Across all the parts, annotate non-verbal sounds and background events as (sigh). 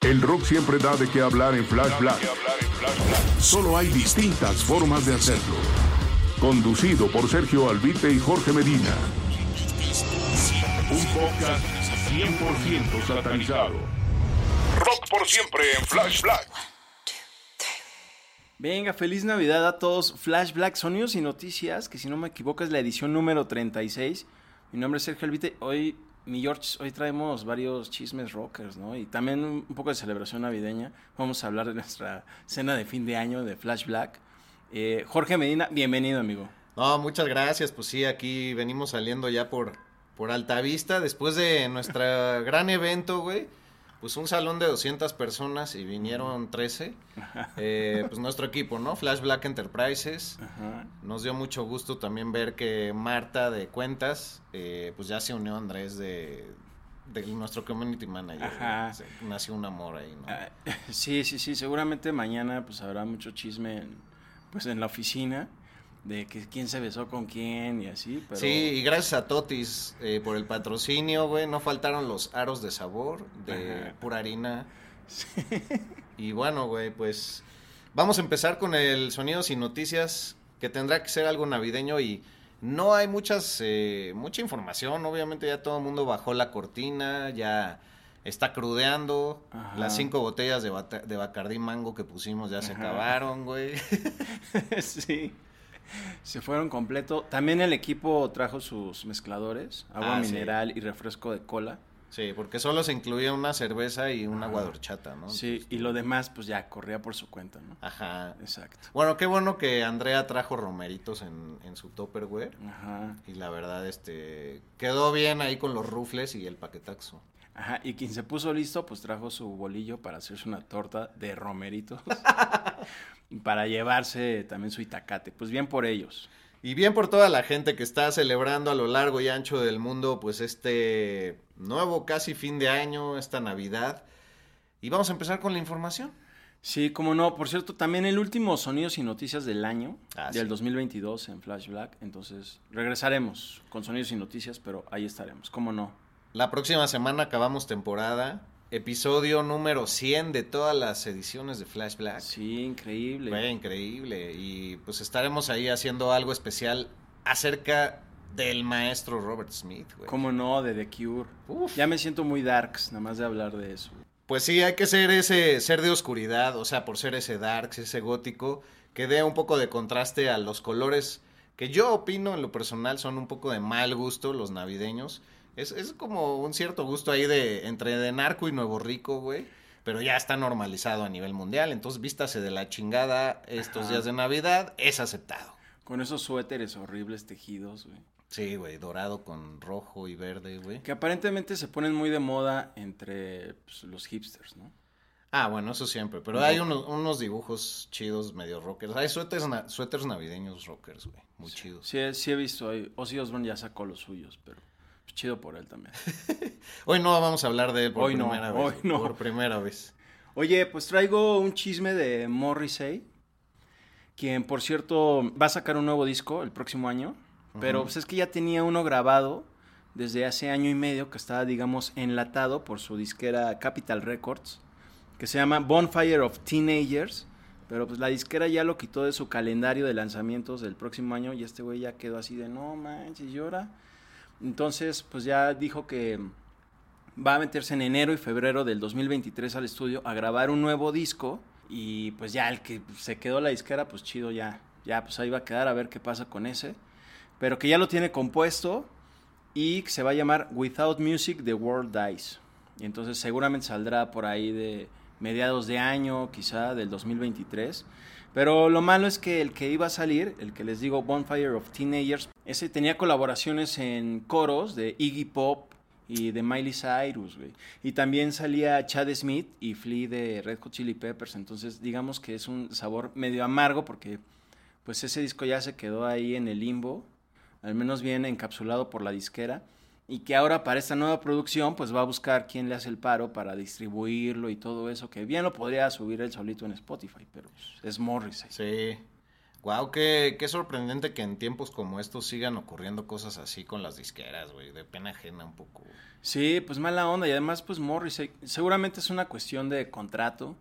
El rock siempre da de qué hablar en Flash Black. Solo hay distintas formas de hacerlo. Conducido por Sergio Albite y Jorge Medina. Un podcast 100% satanizado. Rock por siempre en Flash Black. Venga, feliz Navidad a todos. Flash Black, sonidos y noticias, que si no me equivoco es la edición número 36. Mi nombre es Sergio Albite. Hoy, mi George, hoy traemos varios chismes rockers, ¿no? Y también un poco de celebración navideña. Vamos a hablar de nuestra cena de fin de año de Flash Black. Eh, Jorge Medina, bienvenido, amigo. No, muchas gracias. Pues sí, aquí venimos saliendo ya por, por Altavista después de nuestro (laughs) gran evento, güey. Pues un salón de 200 personas y vinieron 13. (laughs) Eh, pues nuestro equipo, ¿no? Flash Black Enterprises. Ajá. Nos dio mucho gusto también ver que Marta de Cuentas, eh, pues ya se unió a Andrés de, de nuestro community manager. Ajá. Se- Nació un amor ahí, ¿no? Ah, (laughs) sí, sí, sí. Seguramente mañana pues habrá mucho chisme en, pues, en la oficina de que quién se besó con quién y así. Pero... Sí, y gracias a Totis eh, por el patrocinio, güey. No faltaron los aros de sabor, de Ajá. pura harina. Y bueno, güey, pues vamos a empezar con el sonidos y noticias, que tendrá que ser algo navideño y no hay muchas, eh, mucha información. Obviamente ya todo el mundo bajó la cortina, ya está crudeando. Ajá. Las cinco botellas de, de Bacardí Mango que pusimos ya se Ajá. acabaron, güey. (laughs) sí. Se fueron completo. También el equipo trajo sus mezcladores, agua Ah, sí. mineral y refresco de cola. Sí, porque solo se incluía una cerveza y un agua de horchata, ¿no? Sí, y lo demás pues ya corría por su cuenta, ¿no? Ajá. Exacto. Bueno, qué bueno que Andrea trajo romeritos en, en su Tupperware. Ajá. Y la verdad, este, quedó bien ahí con los rufles y el paquetaxo. Ajá, y quien se puso listo, pues trajo su bolillo para hacerse una torta de romeritos. (laughs) para llevarse también su itacate. Pues bien por ellos. Y bien por toda la gente que está celebrando a lo largo y ancho del mundo, pues este nuevo casi fin de año, esta Navidad. Y vamos a empezar con la información. Sí, como no. Por cierto, también el último Sonidos y Noticias del año, Ah, del sí. 2022 en Flash Black. Entonces, regresaremos con Sonidos y Noticias, pero ahí estaremos. ¿Cómo no? La próxima semana acabamos temporada, episodio número 100 de todas las ediciones de Flash Black. Sí, increíble. Fue increíble y pues estaremos ahí haciendo algo especial acerca del maestro Robert Smith, güey. ¿Cómo no? De The Cure. Uf. Ya me siento muy darks, nada más de hablar de eso. Pues sí, hay que ser ese ser de oscuridad, o sea, por ser ese darks, ese gótico, que dé un poco de contraste a los colores que yo opino en lo personal son un poco de mal gusto los navideños. Es, es como un cierto gusto ahí de entre de narco y nuevo rico, güey. Pero ya está normalizado a nivel mundial, entonces vístase de la chingada estos Ajá. días de Navidad, es aceptado. Con esos suéteres horribles tejidos, güey. Sí, güey, dorado con rojo y verde, güey. Que aparentemente se ponen muy de moda entre pues, los hipsters, ¿no? Ah, bueno, eso siempre, pero hay unos, unos dibujos chidos medio rockers. Hay suéteres, na- suéteres navideños rockers, güey, muy chidos. Sí, he- sí he visto ahí. Ozzy Osbourne ya sacó los suyos, pero chido por él también. (laughs) Hoy no vamos a hablar de él por Hoy no, primera hoy vez. no. Por primera vez. Oye, pues traigo un chisme de Morrissey, quien por cierto va a sacar un nuevo disco el próximo año, pero pues es que ya tenía uno grabado desde hace año y medio que estaba, digamos, enlatado por su disquera Capital Records, que se llama Bonfire of Teenagers, pero pues la disquera ya lo quitó de su calendario de lanzamientos del próximo año y este güey ya quedó así de no manches, llora. Entonces, pues ya dijo que va a meterse en enero y febrero del 2023 al estudio a grabar un nuevo disco y pues ya el que se quedó la disquera, pues chido ya, ya pues ahí va a quedar a ver qué pasa con ese, pero que ya lo tiene compuesto y que se va a llamar Without Music The World Dies. Y entonces seguramente saldrá por ahí de mediados de año, quizá del 2023. Pero lo malo es que el que iba a salir, el que les digo Bonfire of Teenagers, ese tenía colaboraciones en coros de Iggy Pop y de Miley Cyrus, güey. Y también salía Chad Smith y Flea de Red Hot Chili Peppers. Entonces, digamos que es un sabor medio amargo porque pues ese disco ya se quedó ahí en el limbo, al menos bien encapsulado por la disquera y que ahora para esta nueva producción pues va a buscar quién le hace el paro para distribuirlo y todo eso, que bien lo podría subir él solito en Spotify, pero pues, es Morrissey. Sí. Wow, qué, qué sorprendente que en tiempos como estos sigan ocurriendo cosas así con las disqueras, güey, de pena ajena un poco. Sí, pues mala onda y además pues Morrissey, seguramente es una cuestión de contrato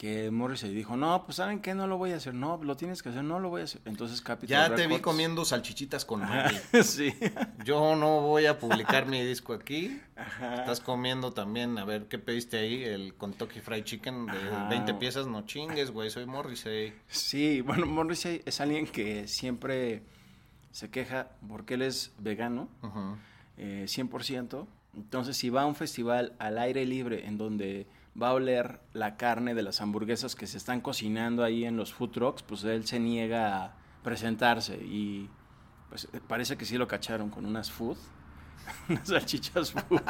que Morrissey dijo, no, pues ¿saben qué? No lo voy a hacer. No, lo tienes que hacer, no lo voy a hacer. Entonces Capitol Ya te vi comiendo salchichitas con Ajá, (laughs) sí. Yo no voy a publicar mi (laughs) disco aquí. Ajá. Estás comiendo también, a ver, ¿qué pediste ahí? El Kentucky Fried Chicken de Ajá. 20 piezas, no chingues, güey, soy Morrissey. Sí, bueno, Morrissey es alguien que siempre se queja porque él es vegano, eh, 100%. Entonces, si va a un festival al aire libre en donde va a oler la carne de las hamburguesas que se están cocinando ahí en los food trucks, pues él se niega a presentarse y pues eh, parece que sí lo cacharon con unas food, (laughs) unas salchichas food,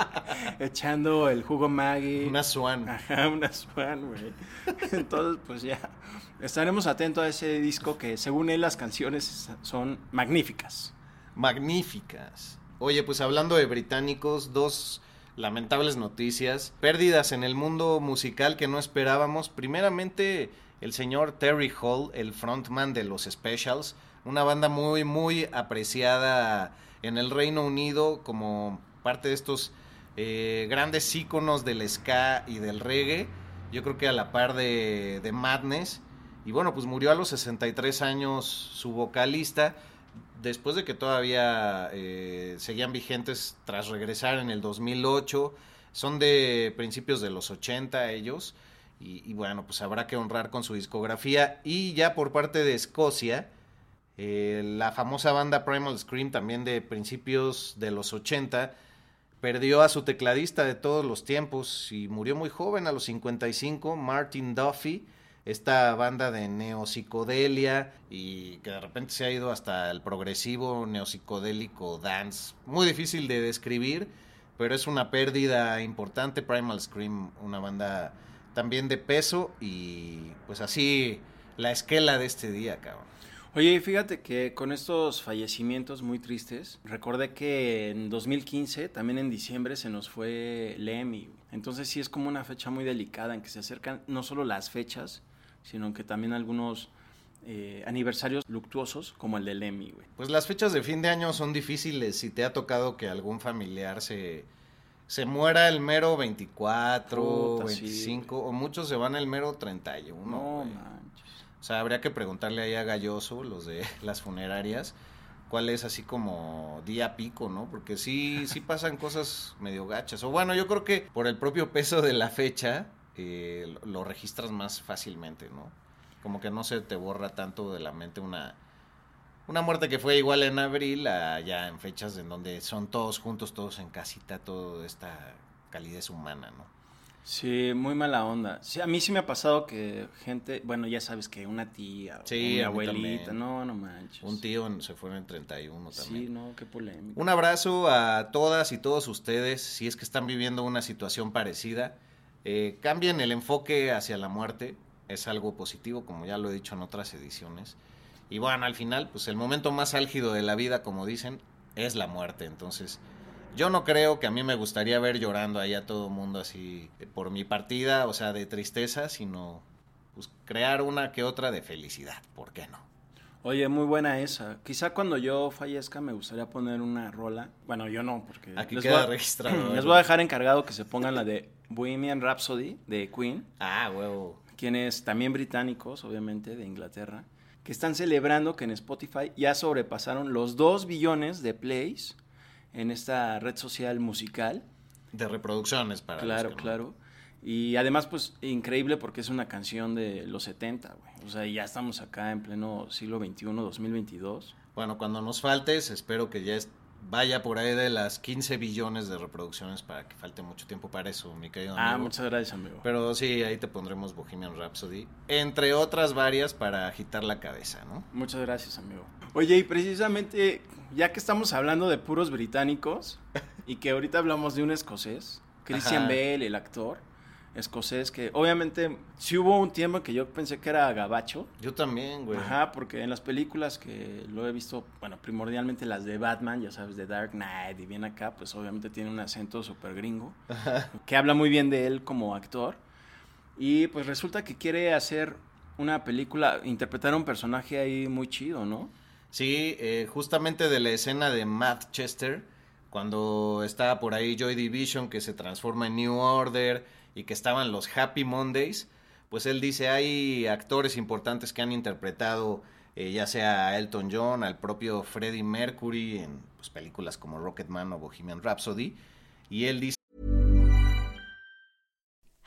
(laughs) echando el jugo Maggi. Una Swan. Ajá, una Swan, güey. (laughs) Entonces, pues ya, estaremos atentos a ese disco que según él las canciones son magníficas. Magníficas. Oye, pues hablando de británicos, dos lamentables noticias. Pérdidas en el mundo musical que no esperábamos. Primeramente, el señor Terry Hall, el frontman de los Specials, una banda muy, muy apreciada en el Reino Unido como parte de estos eh, grandes íconos del ska y del reggae. Yo creo que a la par de, de Madness. Y bueno, pues murió a los 63 años su vocalista después de que todavía eh, seguían vigentes tras regresar en el 2008, son de principios de los 80 ellos, y, bueno, pues habrá que honrar con su discografía. Y ya por parte de Escocia, eh, la famosa banda Primal Scream, también de principios de los 80, perdió a su tecladista de todos los tiempos y murió muy joven, a los 55, Martin Duffy esta banda de neopsicodelia y que de repente se ha ido hasta el progresivo neopsicodélico dance. Muy difícil de describir, pero es una pérdida importante. Primal Scream, una banda también de peso y pues así la esquela de este día, cabrón. Oye, fíjate que con estos fallecimientos muy tristes, recordé que en 2015, también en diciembre, se nos fue Lemmy. Entonces sí es como una fecha muy delicada en que se acercan no solo las fechas, sino que también algunos eh, aniversarios luctuosos como el de Lemmy, güey. Pues las fechas de fin de año son difíciles. Si te ha tocado que algún familiar se, se muera el mero 24, Puta, sí, 25, o muchos se van el mero 31. No, manches. O sea, habría que preguntarle ahí a Galloso, los de (laughs) las funerarias, cuál es así como día pico, ¿no? Porque sí, sí (laughs) pasan cosas medio gachas. O bueno, yo creo que por el propio peso de la fecha, eh, lo, registras más fácilmente, ¿no? Como que no se te borra tanto de la mente una, una muerte que fue igual en abril a ya en fechas en donde son todos juntos, todos en casita, toda esta calidez humana, ¿no? Sí, muy mala onda. Sí, a mí sí me ha pasado que gente, bueno, ya sabes que una tía, Sí, mi a mí abuelita, también. no, no manches. Un tío se fue en el 31 también. Sí, no, qué polémico. Un abrazo a todas y todos ustedes, si es que están viviendo una situación parecida. Eh, cambien el enfoque hacia la muerte, es algo positivo, como ya lo he dicho en otras ediciones. Y bueno, al final, pues el momento más álgido de la vida, como dicen, es la muerte. Entonces, yo no creo que a mí me gustaría ver llorando ahí a todo mundo así eh, por mi partida, o sea, de tristeza, sino pues crear una que otra de felicidad, ¿por qué no? Oye, muy buena esa. Quizá cuando yo fallezca me gustaría poner una rola. Bueno, yo no, porque Aquí les, queda voy a, registrado. (clears throat) les voy a dejar encargado que se pongan la de Bohemian Rhapsody de Queen, Ah, huevo. quienes también británicos, obviamente, de Inglaterra, que están celebrando que en Spotify ya sobrepasaron los 2 billones de plays en esta red social musical. De reproducciones para Claro, no- claro. Y además, pues, increíble porque es una canción de los 70, güey. O sea, ya estamos acá en pleno siglo XXI, 2022. Bueno, cuando nos faltes, espero que ya vaya por ahí de las 15 billones de reproducciones para que falte mucho tiempo para eso, mi querido amigo. Ah, muchas gracias, amigo. Pero sí, ahí te pondremos Bohemian Rhapsody, entre otras varias para agitar la cabeza, ¿no? Muchas gracias, amigo. Oye, y precisamente, ya que estamos hablando de puros británicos, y que ahorita hablamos de un escocés, Christian Ajá. Bale, el actor escocés, que obviamente sí hubo un tiempo que yo pensé que era gabacho. Yo también, güey. Ajá, porque en las películas que lo he visto, bueno, primordialmente las de Batman, ya sabes, de Dark Knight y bien acá, pues obviamente tiene un acento súper gringo, (laughs) que habla muy bien de él como actor. Y pues resulta que quiere hacer una película, interpretar a un personaje ahí muy chido, ¿no? Sí, eh, justamente de la escena de Matt Chester, cuando estaba por ahí Joy Division que se transforma en New Order y que estaban los Happy Mondays, pues él dice, hay actores importantes que han interpretado eh, ya sea a Elton John, al propio Freddie Mercury en pues, películas como Rocketman o Bohemian Rhapsody, y él dice,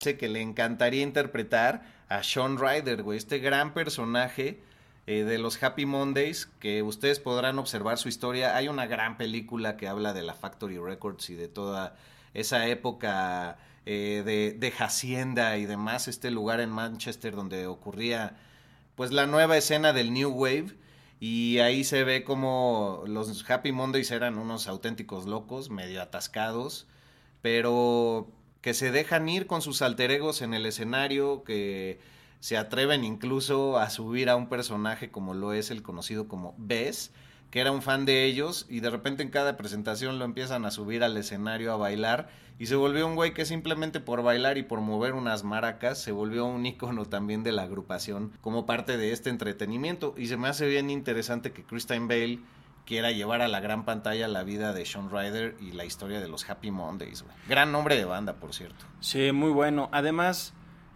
Que le encantaría interpretar a Sean Ryder, güey, este gran personaje eh, de los Happy Mondays, que ustedes podrán observar su historia. Hay una gran película que habla de la Factory Records y de toda esa época eh, de, de Hacienda y demás, este lugar en Manchester donde ocurría pues la nueva escena del New Wave. Y ahí se ve como los Happy Mondays eran unos auténticos locos, medio atascados, pero que se dejan ir con sus alter egos en el escenario, que se atreven incluso a subir a un personaje como lo es el conocido como Bess, que era un fan de ellos, y de repente en cada presentación lo empiezan a subir al escenario a bailar, y se volvió un güey que simplemente por bailar y por mover unas maracas, se volvió un ícono también de la agrupación como parte de este entretenimiento, y se me hace bien interesante que Christine Bale quiera llevar a la gran pantalla la vida de Sean Ryder y la historia de los Happy Mondays. güey. Gran nombre de banda, por cierto. Sí, muy bueno. Además,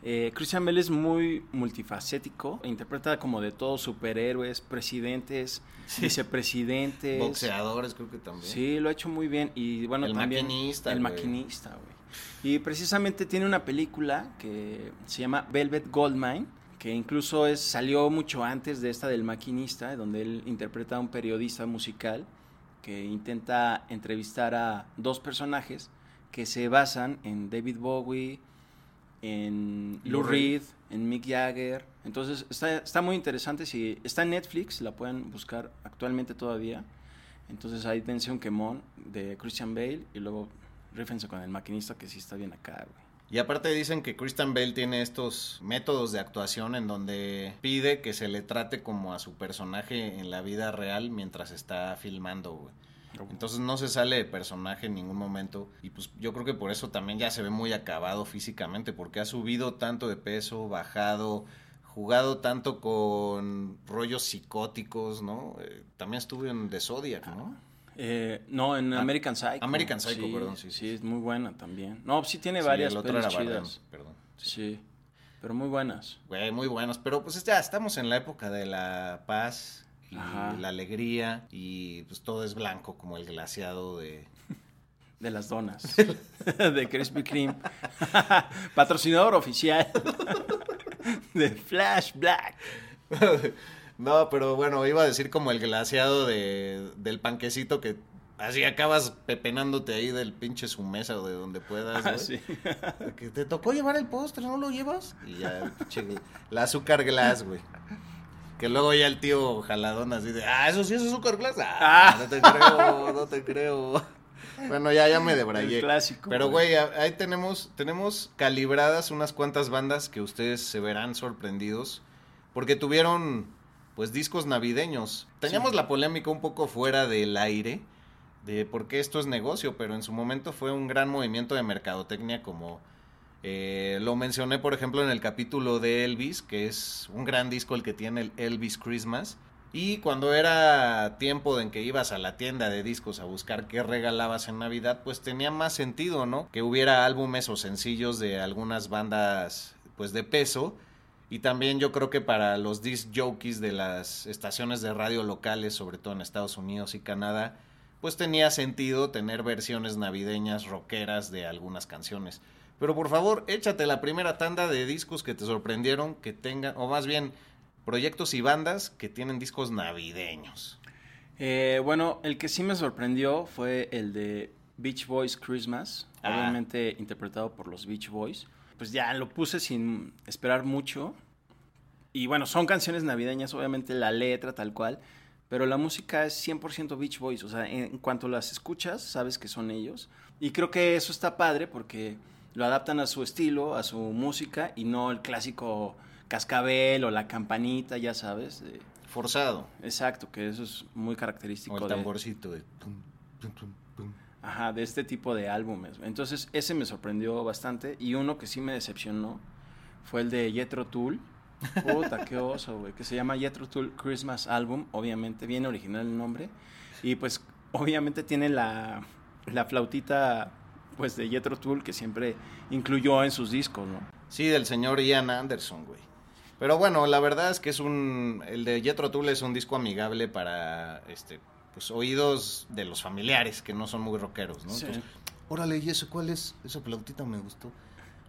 Eh, Christian Bale es muy multifacético, interpreta como de todos superhéroes, presidentes, vicepresidentes. Boxeadores, creo que también. Sí, lo ha hecho muy bien. Y bueno, El también. maquinista, El maquinista, güey. Y precisamente tiene una película que se llama Velvet Goldmine, que incluso es, salió mucho antes de esta del maquinista, donde él interpreta a un periodista musical que intenta entrevistar a dos personajes que se basan en David Bowie, en Lou. Reed, en Mick Jagger. Entonces está, está muy interesante. Si está en Netflix, la pueden buscar actualmente todavía. Entonces ahí dense un quemón de Christian Bale y luego rífense con el maquinista que sí está bien acá, güey. Y aparte dicen que Christian Bale tiene estos métodos de actuación en donde pide que se le trate como a su personaje en la vida real mientras está filmando, güey. Entonces no se sale de personaje en ningún momento y pues yo creo que por eso también ya se ve muy acabado físicamente porque ha subido tanto de peso, bajado, jugado tanto con rollos psicóticos, ¿no? Eh, también estuvo en The Zodiac, ¿no? Eh, no, en Ah, American Psycho. American Psycho, perdón, sí, Sí, es muy buena también. No, sí tiene Sí, varias el otro pelis era Bardem, chidas. perdón. Sí. pero muy buenas. Güey, muy buenos. Pero pues ya estamos en la época de la paz y Ajá. la alegría y pues todo es blanco como el glaciado de... (laughs) De las donas. (laughs) (laughs) de Krispy Kreme. Patrocinador oficial. de Flash Black. No, pero bueno, iba a decir como el glaciado de, del panquecito que así acabas pepenándote ahí del pinche su mesa o de donde puedas. Ah, sí. (laughs) Que te tocó llevar el postre, ¿no lo llevas? Y ya, pinche, la azúcar glass, güey. Que luego ya el tío jaladón así de, ah, eso sí es azúcar glass. Ah, no te creo, no te creo. Bueno, ya, ya me debrayé. El clásico, Pero, güey. ahí tenemos, tenemos calibradas unas cuantas bandas que ustedes se verán sorprendidos. Porque tuvieron, pues, discos navideños. Teníamos la polémica un poco fuera del aire de por qué esto es negocio, pero en su momento fue un gran movimiento de mercadotecnia como eh, lo mencioné, por ejemplo, en el capítulo de Elvis, que es un gran disco el que tiene el Elvis Christmas. Y cuando era tiempo en que ibas a la tienda de discos a buscar qué regalabas en Navidad, pues tenía más sentido, ¿no? Que hubiera álbumes o sencillos de algunas bandas, pues de peso. Y también yo creo que para los disc jockeys de las estaciones de radio locales, sobre todo en Estados Unidos y Canadá, pues tenía sentido tener versiones navideñas rockeras de algunas canciones. Pero por favor, échate la primera tanda de discos que te sorprendieron, que tengan, o más bien, proyectos y bandas que tienen discos navideños. Eh, bueno, el que sí me sorprendió fue el de Beach Boys Christmas, Ah. obviamente interpretado por los Beach Boys. Pues ya lo puse sin esperar mucho. Y bueno, son canciones navideñas, obviamente la letra tal cual, pero la música es 100% Beach Boys, o sea, en, cuanto las escuchas, sabes que son ellos. Y creo que eso está padre porque lo adaptan a su estilo, a su música y no el clásico cascabel o la campanita, ya sabes. de- Forzado. Exacto, que eso es muy característico O el de- tamborcito de... tum. Ajá, de este tipo de álbumes. Entonces, ese me sorprendió bastante. Y uno que sí me decepcionó fue el de Jethro Tull. Puta, qué oso, güey. Que se llama Jethro Tull Christmas Album. Obviamente, bien original el nombre. Y pues, obviamente tiene la, la flautita, pues, de Jethro Tull que siempre incluyó en sus discos, ¿no? Sí, del señor Ian Anderson, güey. Pero bueno, la verdad es que es un... El de Jethro Tull es un disco amigable para, este, pues, oídos de los familiares, que no son muy rockeros, ¿no? Sí. Entonces, órale, ¿y eso cuál es? Esa flautita me gustó.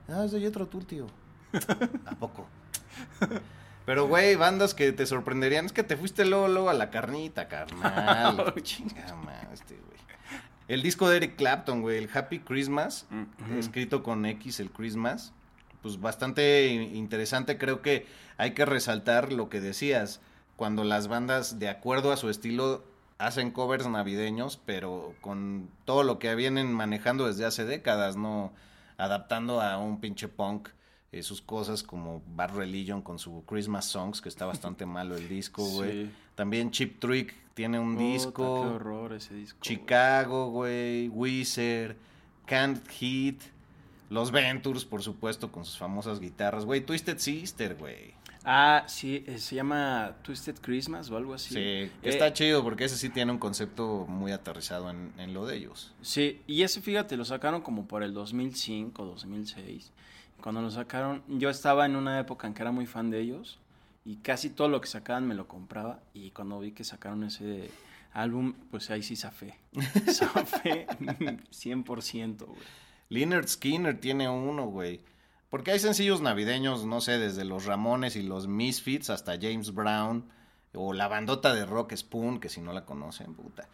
Ah, es de Jethro Tull, tío. (laughs) ¿A poco? Pero, güey, bandas que te sorprenderían. Es que te fuiste luego, luego a la carnita, carnal. (laughs) Chinga este, güey. El disco de Eric Clapton, güey, el Happy Christmas, Ujú. escrito con X, el Christmas. Pues bastante interesante. Creo que hay que resaltar lo que decías. Cuando las bandas, de acuerdo a su estilo, hacen covers navideños, pero con todo lo que vienen manejando desde hace décadas, ¿no? Adaptando a un pinche punk eh, sus cosas como Bad Religion con su Christmas Songs, que está bastante (laughs) malo el disco, güey. Sí. También Chip Trick tiene un disco. Qué horror ese disco. Chicago, güey, Weezer, Can't Hit, Los Ventures, por supuesto, con sus famosas guitarras, güey, Twisted Sister, güey. Ah, sí, eh, se llama Twisted Christmas o algo así. Sí, Eh, está chido porque ese sí tiene un concepto muy aterrizado en, en lo de ellos. Sí, y ese fíjate, lo sacaron como por el 2005, 2006. Cuando lo sacaron, yo estaba en una época en que era muy fan de ellos y casi todo lo que sacaban me lo compraba y cuando vi que sacaron ese álbum, pues ahí sí zafé. (laughs) Zafé 100%, güey. Leonard Skinner tiene uno, güey. Porque hay sencillos navideños, no sé, desde los Ramones y los Misfits hasta James Brown. O la bandota de Rock Spoon, que si no la conocen, puta.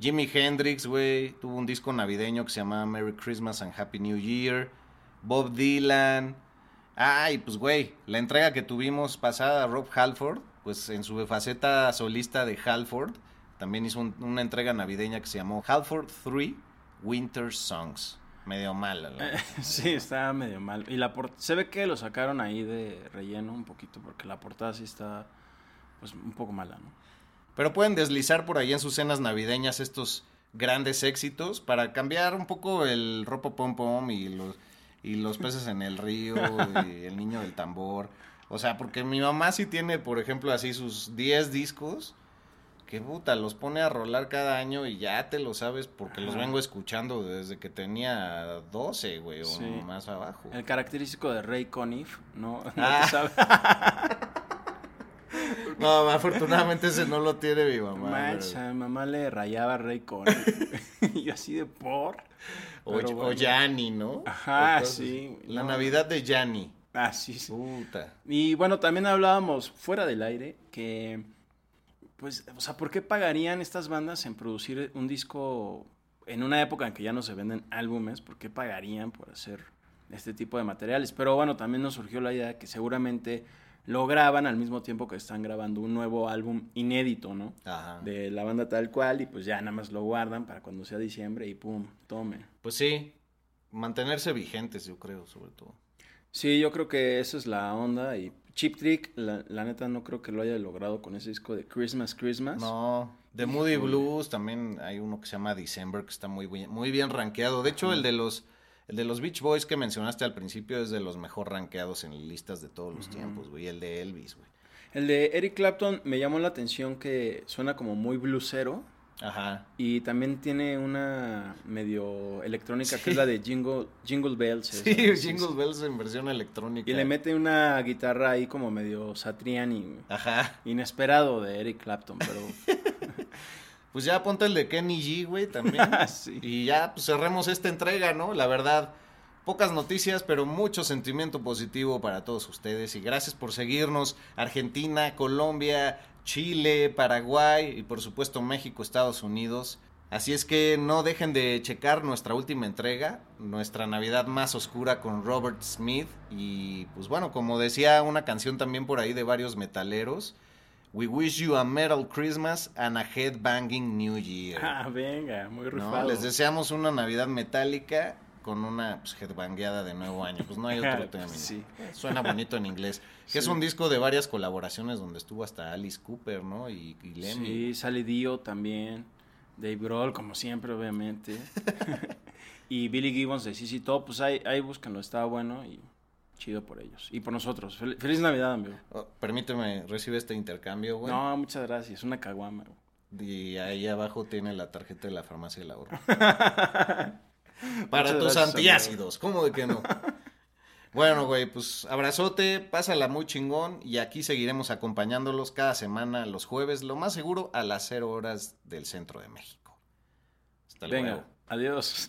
Jimi Hendrix, güey, tuvo un disco navideño que se llamaba Merry Christmas and Happy New Year. Bob Dylan. Ay, pues, güey, la entrega que tuvimos pasada, Rob Halford, pues en su faceta solista de Halford, también hizo un- una entrega navideña que se llamó Halford 3 Winter Songs. Medio mala, la verdad. (laughs) Sí, está medio mal. Y la por- se ve que lo sacaron ahí de relleno un poquito porque la portada sí está pues un poco mala, ¿no? Pero pueden deslizar por ahí en sus cenas navideñas estos grandes éxitos para cambiar un poco el ropo pom pom y los, y los peces en el río y el niño del tambor. O sea, porque mi mamá sí tiene, por ejemplo, así sus 10 discos que puta, los pone a rolar cada año y ya te lo sabes porque los Ajá. vengo escuchando desde que tenía 12, güey, o Sí. más abajo. El característico de Ray Conniff, ¿no? (laughs) ¿No Ah. te sabe? (laughs) No, afortunadamente ese no lo tiene mi mamá. Mancha, mi mamá le rayaba a Ray Conniff. y yo así de por. O, o. Yanni, ¿no? Ajá, sí. La no. Navidad de Yanni. Ah, sí, sí. Puta. Y bueno, también hablábamos fuera del aire que, pues, o sea, ¿por qué pagarían estas bandas en producir un disco en una época en que ya no se venden álbumes? ¿Por qué pagarían por hacer este tipo de materiales? Pero bueno, también nos surgió la idea de que seguramente lo graban al mismo tiempo que están grabando un nuevo álbum inédito, ¿no? Ajá. De la banda tal cual y pues ya nada más lo guardan para cuando sea diciembre y pum, tome. Pues sí, mantenerse vigentes, yo creo, sobre todo. Sí, yo creo que esa es la onda y Chip Trick, la, la neta no creo que lo haya logrado con ese disco de Christmas Christmas. No, de Moody. Blues también hay uno que se llama December que está muy bien, muy bien rankeado. De hecho, el de los el de los Beach Boys que mencionaste al principio es de los mejor rankeados en listas de todos los tiempos, güey. El de Elvis, güey. El de Eric Clapton me llamó la atención que suena como muy blusero Ajá. y también tiene una medio electrónica que es la de Jingle, Jingle Bells. Sí. Jingle Bells en versión electrónica. Y le mete una guitarra ahí como medio Satriani. Ajá. Inesperado de Eric Clapton, pero (laughs) Pues ya ponte el de Kenny G, güey, también. (laughs) Sí. Y ya pues, cerremos esta entrega, ¿no? La verdad, pocas noticias, pero mucho sentimiento positivo para todos ustedes. Y gracias por seguirnos. Argentina, Colombia, Chile, Paraguay y por supuesto México, Estados Unidos. Así es que no dejen de checar nuestra última entrega, nuestra Navidad más oscura con Robert Smith. Y pues bueno, como decía una canción también por ahí de varios metaleros. We wish you a metal Christmas and a headbanging New Year. (laughs) ah, venga, muy ¿no? rifado. Les deseamos una Navidad metálica con una pues, headbangueada de nuevo año. Pues no hay otro (laughs) término. Sí. Suena bonito en inglés. Que es un disco de varias colaboraciones donde estuvo hasta Alice Cooper, ¿no? Y, y Lemmy. Sí, sale Dio también. Dave Grohl, como siempre, obviamente. (laughs) y Billy Gibbons de CC Top, pues ahí, ahí búscanlo, está bueno y chido por ellos. Y por nosotros. Fel- Feliz Navidad, amigo. Oh, permíteme, recibe este intercambio, güey. No, muchas gracias. Una caguama. güey. Y ahí abajo tiene la tarjeta de la farmacia del ahorro. (laughs) Muchas Para tus gracias, antiácidos, ¿cómo de que no? Bueno, güey, pues abrazote, pásala muy chingón y aquí seguiremos acompañándolos cada semana los jueves, lo más seguro a las 0 horas del centro de México. Hasta luego. Venga, adiós.